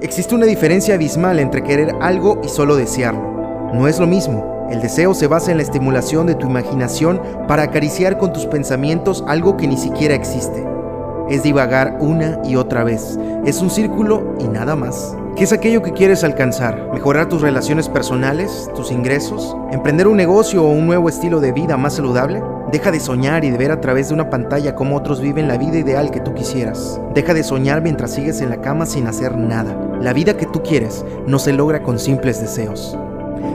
Existe una diferencia abismal entre querer algo y solo desearlo. No es lo mismo. El deseo se basa en la estimulación de tu imaginación para acariciar con tus pensamientos algo que ni siquiera existe. Es divagar una y otra vez. Es un círculo y nada más. ¿Qué es aquello que quieres alcanzar? ¿Mejorar tus relaciones personales, tus ingresos? ¿Emprender un negocio o un nuevo estilo de vida más saludable? Deja de soñar y de ver a través de una pantalla cómo otros viven la vida ideal que tú quisieras. Deja de soñar mientras sigues en la cama sin hacer nada. La vida que tú quieres no se logra con simples deseos.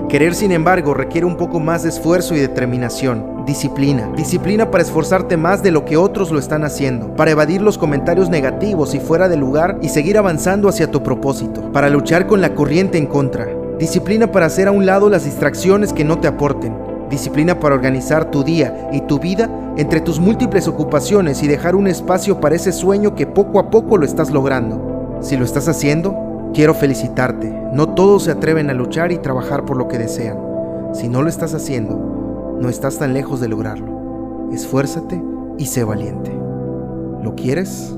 Querer, sin embargo, requiere un poco más de esfuerzo y determinación, disciplina, disciplina para esforzarte más de lo que otros lo están haciendo, para evadir los comentarios negativos y fuera de lugar y seguir avanzando hacia tu propósito, para luchar con la corriente en contra, disciplina para hacer a un lado las distracciones que no te aporten, disciplina para organizar tu día y tu vida entre tus múltiples ocupaciones y dejar un espacio para ese sueño que poco a poco lo estás logrando. Si lo estás haciendo, Quiero felicitarte. No todos se atreven a luchar y trabajar por lo que desean. Si no lo estás haciendo, no estás tan lejos de lograrlo. Esfuérzate y sé valiente. ¿Lo quieres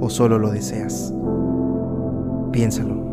o solo lo deseas? Piénsalo.